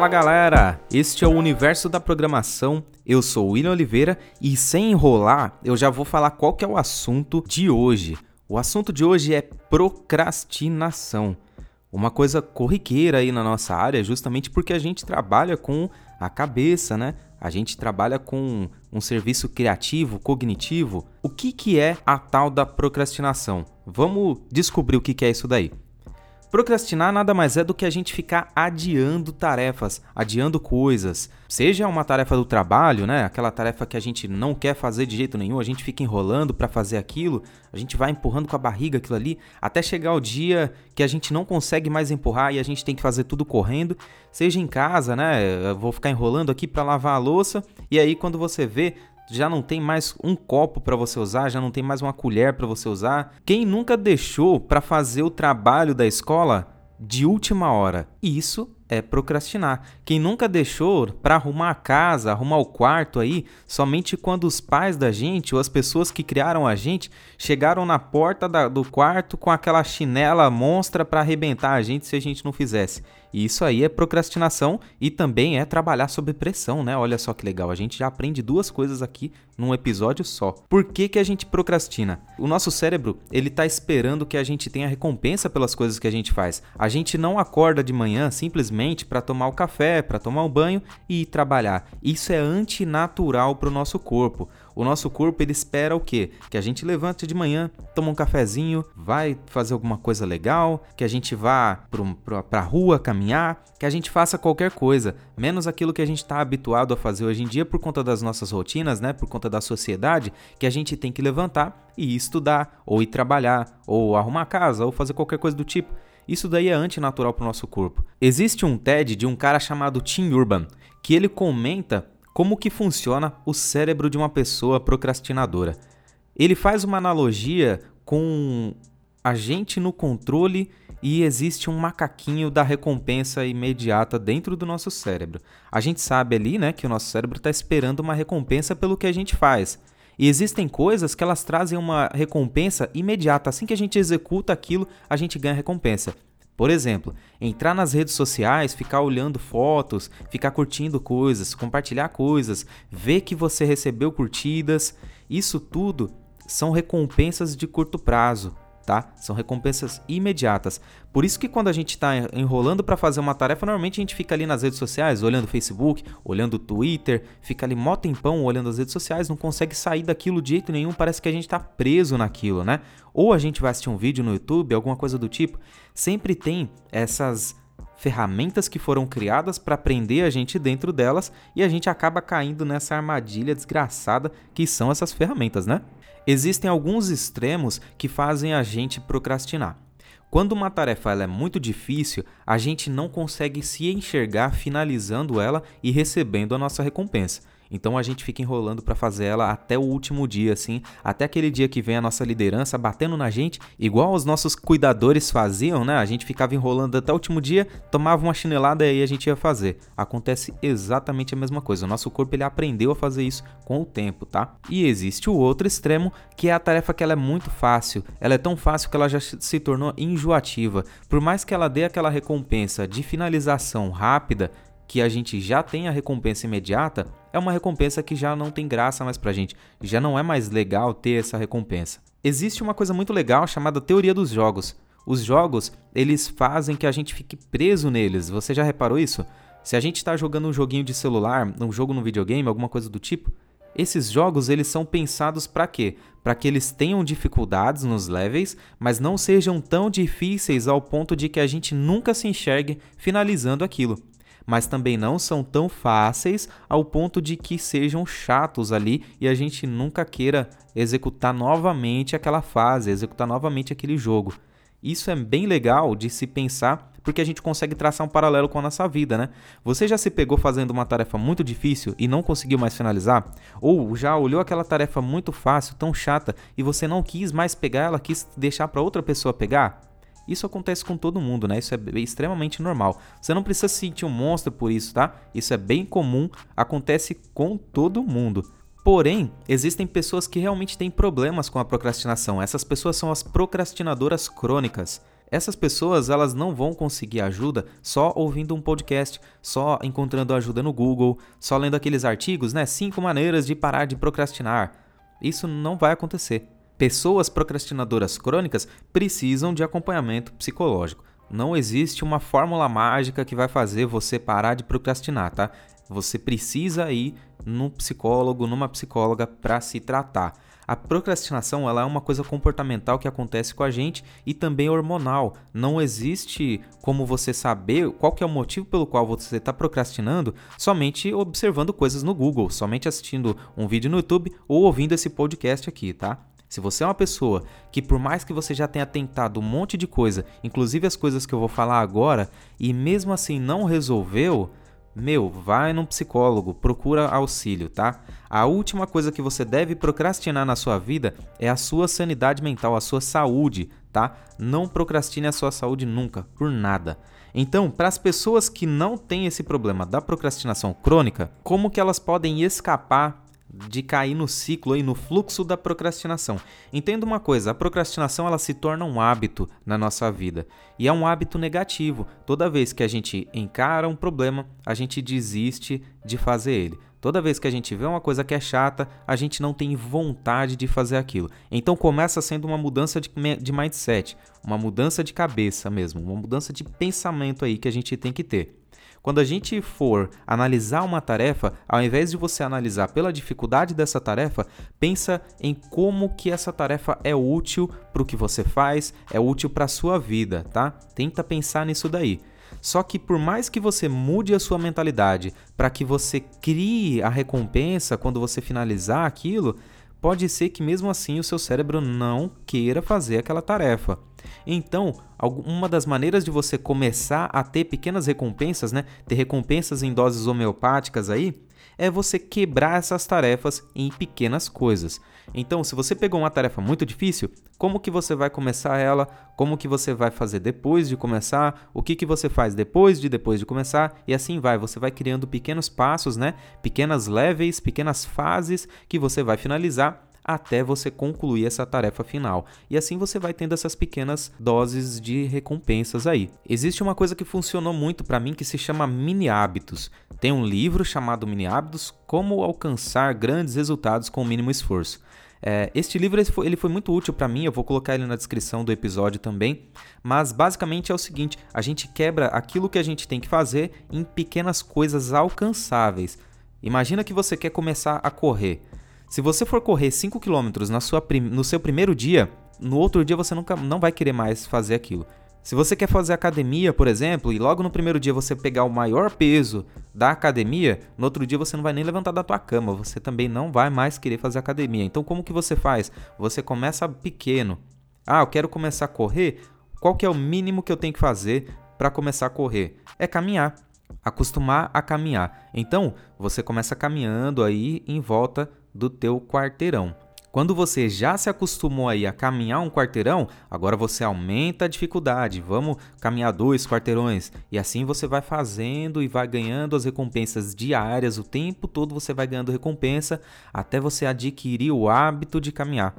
Fala galera, este é o Universo da Programação. Eu sou o William Oliveira e sem enrolar, eu já vou falar qual que é o assunto de hoje. O assunto de hoje é procrastinação. Uma coisa corriqueira aí na nossa área, justamente porque a gente trabalha com a cabeça, né? A gente trabalha com um serviço criativo, cognitivo. O que, que é a tal da procrastinação? Vamos descobrir o que, que é isso daí. Procrastinar nada mais é do que a gente ficar adiando tarefas, adiando coisas. Seja uma tarefa do trabalho, né? Aquela tarefa que a gente não quer fazer de jeito nenhum, a gente fica enrolando para fazer aquilo, a gente vai empurrando com a barriga aquilo ali, até chegar o dia que a gente não consegue mais empurrar e a gente tem que fazer tudo correndo. Seja em casa, né? Eu vou ficar enrolando aqui para lavar a louça e aí quando você vê, já não tem mais um copo para você usar, já não tem mais uma colher para você usar. Quem nunca deixou para fazer o trabalho da escola de última hora? Isso é procrastinar. Quem nunca deixou para arrumar a casa, arrumar o quarto aí, somente quando os pais da gente ou as pessoas que criaram a gente chegaram na porta da, do quarto com aquela chinela monstra para arrebentar a gente se a gente não fizesse. E isso aí é procrastinação e também é trabalhar sob pressão, né? Olha só que legal, a gente já aprende duas coisas aqui num episódio só. Por que, que a gente procrastina? O nosso cérebro, ele tá esperando que a gente tenha recompensa pelas coisas que a gente faz. A gente não acorda de manhã simplesmente para tomar o café, para tomar o banho e ir trabalhar. Isso é antinatural para o nosso corpo. O nosso corpo ele espera o quê? Que a gente levante de manhã, toma um cafezinho, vai fazer alguma coisa legal, que a gente vá para a rua caminhar, que a gente faça qualquer coisa, menos aquilo que a gente está habituado a fazer hoje em dia por conta das nossas rotinas, né? Por conta da sociedade, que a gente tem que levantar e estudar, ou ir trabalhar, ou arrumar casa, ou fazer qualquer coisa do tipo. Isso daí é antinatural para o nosso corpo. Existe um TED de um cara chamado Tim Urban, que ele comenta como que funciona o cérebro de uma pessoa procrastinadora. Ele faz uma analogia com a gente no controle e existe um macaquinho da recompensa imediata dentro do nosso cérebro. A gente sabe ali, né, que o nosso cérebro está esperando uma recompensa pelo que a gente faz. E existem coisas que elas trazem uma recompensa imediata. Assim que a gente executa aquilo, a gente ganha recompensa. Por exemplo, entrar nas redes sociais, ficar olhando fotos, ficar curtindo coisas, compartilhar coisas, ver que você recebeu curtidas, isso tudo são recompensas de curto prazo tá? São recompensas imediatas. Por isso que quando a gente está enrolando para fazer uma tarefa, normalmente a gente fica ali nas redes sociais, olhando o Facebook, olhando o Twitter, fica ali mó tempão olhando as redes sociais, não consegue sair daquilo de jeito nenhum, parece que a gente está preso naquilo, né? Ou a gente vai assistir um vídeo no YouTube, alguma coisa do tipo. Sempre tem essas ferramentas que foram criadas para prender a gente dentro delas e a gente acaba caindo nessa armadilha desgraçada que são essas ferramentas, né? Existem alguns extremos que fazem a gente procrastinar. Quando uma tarefa é muito difícil, a gente não consegue se enxergar finalizando ela e recebendo a nossa recompensa. Então a gente fica enrolando para fazer ela até o último dia, assim, até aquele dia que vem a nossa liderança batendo na gente, igual os nossos cuidadores faziam, né? A gente ficava enrolando até o último dia, tomava uma chinelada e aí a gente ia fazer. Acontece exatamente a mesma coisa. O nosso corpo ele aprendeu a fazer isso com o tempo, tá? E existe o outro extremo, que é a tarefa que ela é muito fácil. Ela é tão fácil que ela já se tornou enjoativa. Por mais que ela dê aquela recompensa de finalização rápida, que a gente já tem a recompensa imediata, é uma recompensa que já não tem graça mais pra gente, já não é mais legal ter essa recompensa. Existe uma coisa muito legal chamada teoria dos jogos. Os jogos, eles fazem que a gente fique preso neles. Você já reparou isso? Se a gente está jogando um joguinho de celular, um jogo no videogame, alguma coisa do tipo, esses jogos eles são pensados para quê? Para que eles tenham dificuldades nos levels, mas não sejam tão difíceis ao ponto de que a gente nunca se enxergue finalizando aquilo mas também não são tão fáceis ao ponto de que sejam chatos ali e a gente nunca queira executar novamente aquela fase, executar novamente aquele jogo. Isso é bem legal de se pensar porque a gente consegue traçar um paralelo com a nossa vida, né? Você já se pegou fazendo uma tarefa muito difícil e não conseguiu mais finalizar? Ou já olhou aquela tarefa muito fácil, tão chata e você não quis mais pegar ela, quis deixar para outra pessoa pegar? Isso acontece com todo mundo, né? Isso é extremamente normal. Você não precisa se sentir um monstro por isso, tá? Isso é bem comum, acontece com todo mundo. Porém, existem pessoas que realmente têm problemas com a procrastinação. Essas pessoas são as procrastinadoras crônicas. Essas pessoas elas não vão conseguir ajuda só ouvindo um podcast, só encontrando ajuda no Google, só lendo aqueles artigos, né? Cinco maneiras de parar de procrastinar. Isso não vai acontecer. Pessoas procrastinadoras crônicas precisam de acompanhamento psicológico. Não existe uma fórmula mágica que vai fazer você parar de procrastinar, tá? Você precisa ir num psicólogo, numa psicóloga para se tratar. A procrastinação ela é uma coisa comportamental que acontece com a gente e também hormonal. Não existe como você saber qual que é o motivo pelo qual você está procrastinando somente observando coisas no Google, somente assistindo um vídeo no YouTube ou ouvindo esse podcast aqui, tá? Se você é uma pessoa que, por mais que você já tenha tentado um monte de coisa, inclusive as coisas que eu vou falar agora, e mesmo assim não resolveu, meu, vai num psicólogo, procura auxílio, tá? A última coisa que você deve procrastinar na sua vida é a sua sanidade mental, a sua saúde, tá? Não procrastine a sua saúde nunca, por nada. Então, para as pessoas que não têm esse problema da procrastinação crônica, como que elas podem escapar de cair no ciclo e no fluxo da procrastinação. Entenda uma coisa, a procrastinação ela se torna um hábito na nossa vida e é um hábito negativo. Toda vez que a gente encara um problema, a gente desiste de fazer ele. Toda vez que a gente vê uma coisa que é chata, a gente não tem vontade de fazer aquilo. Então começa sendo uma mudança de, de mindset, uma mudança de cabeça mesmo, uma mudança de pensamento aí que a gente tem que ter. Quando a gente for analisar uma tarefa, ao invés de você analisar pela dificuldade dessa tarefa, pensa em como que essa tarefa é útil para o que você faz, é útil para a sua vida, tá? Tenta pensar nisso daí. Só que por mais que você mude a sua mentalidade para que você crie a recompensa quando você finalizar aquilo, pode ser que mesmo assim o seu cérebro não queira fazer aquela tarefa. Então, uma das maneiras de você começar a ter pequenas recompensas, né, ter recompensas em doses homeopáticas aí, é você quebrar essas tarefas em pequenas coisas. Então, se você pegou uma tarefa muito difícil, como que você vai começar ela? Como que você vai fazer depois de começar? O que que você faz depois de depois de começar? E assim vai, você vai criando pequenos passos, né? Pequenas levels, pequenas fases que você vai finalizar até você concluir essa tarefa final. E assim você vai tendo essas pequenas doses de recompensas aí. Existe uma coisa que funcionou muito para mim que se chama mini hábitos. Tem um livro chamado Mini Hábitos: Como alcançar grandes resultados com o mínimo esforço. É, este livro ele foi, ele foi muito útil para mim, eu vou colocar ele na descrição do episódio também. Mas basicamente é o seguinte: a gente quebra aquilo que a gente tem que fazer em pequenas coisas alcançáveis. Imagina que você quer começar a correr. Se você for correr 5 km no seu primeiro dia, no outro dia você nunca não vai querer mais fazer aquilo. Se você quer fazer academia, por exemplo, e logo no primeiro dia você pegar o maior peso da academia, no outro dia você não vai nem levantar da tua cama, você também não vai mais querer fazer academia. Então como que você faz? Você começa pequeno. Ah, eu quero começar a correr. Qual que é o mínimo que eu tenho que fazer para começar a correr? É caminhar acostumar a caminhar. Então, você começa caminhando aí em volta do teu quarteirão. Quando você já se acostumou aí a caminhar um quarteirão, agora você aumenta a dificuldade. Vamos caminhar dois quarteirões. E assim você vai fazendo e vai ganhando as recompensas diárias. O tempo todo você vai ganhando recompensa até você adquirir o hábito de caminhar.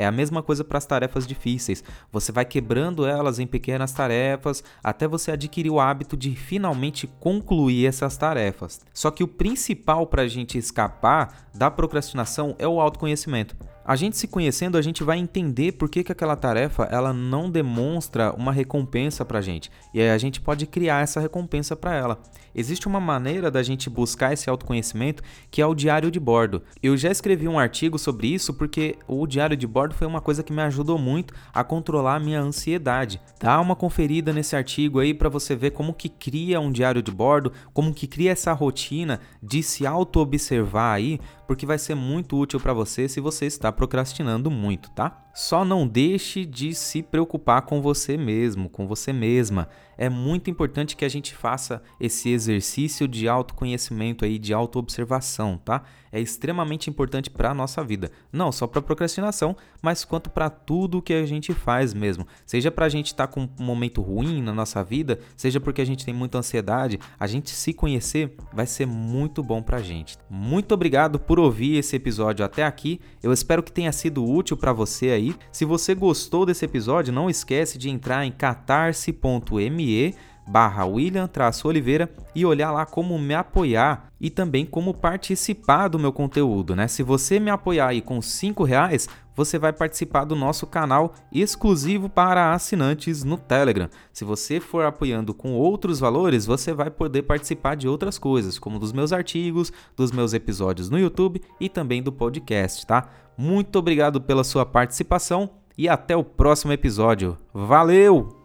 É a mesma coisa para as tarefas difíceis. Você vai quebrando elas em pequenas tarefas até você adquirir o hábito de finalmente concluir essas tarefas. Só que o principal para a gente escapar da procrastinação é o autoconhecimento. A gente se conhecendo, a gente vai entender por que, que aquela tarefa ela não demonstra uma recompensa para a gente. E aí a gente pode criar essa recompensa para ela. Existe uma maneira da gente buscar esse autoconhecimento que é o diário de bordo. Eu já escrevi um artigo sobre isso porque o diário de bordo foi uma coisa que me ajudou muito a controlar a minha ansiedade. Dá uma conferida nesse artigo aí para você ver como que cria um diário de bordo, como que cria essa rotina de se auto-observar aí, porque vai ser muito útil para você se você está procrastinando muito, tá? Só não deixe de se preocupar com você mesmo, com você mesma. É muito importante que a gente faça esse exercício de autoconhecimento aí, de autoobservação, tá? É extremamente importante para a nossa vida, não só para procrastinação, mas quanto para tudo que a gente faz mesmo. Seja para a gente estar tá com um momento ruim na nossa vida, seja porque a gente tem muita ansiedade, a gente se conhecer vai ser muito bom para a gente. Muito obrigado por ouvir esse episódio até aqui. Eu espero que tenha sido útil para você aí aí. Se você gostou desse episódio, não esquece de entrar em catarse.me barra William-Oliveira e olhar lá como me apoiar e também como participar do meu conteúdo, né? Se você me apoiar aí com 5 reais, você vai participar do nosso canal exclusivo para assinantes no Telegram. Se você for apoiando com outros valores, você vai poder participar de outras coisas, como dos meus artigos, dos meus episódios no YouTube e também do podcast, tá? Muito obrigado pela sua participação e até o próximo episódio. Valeu!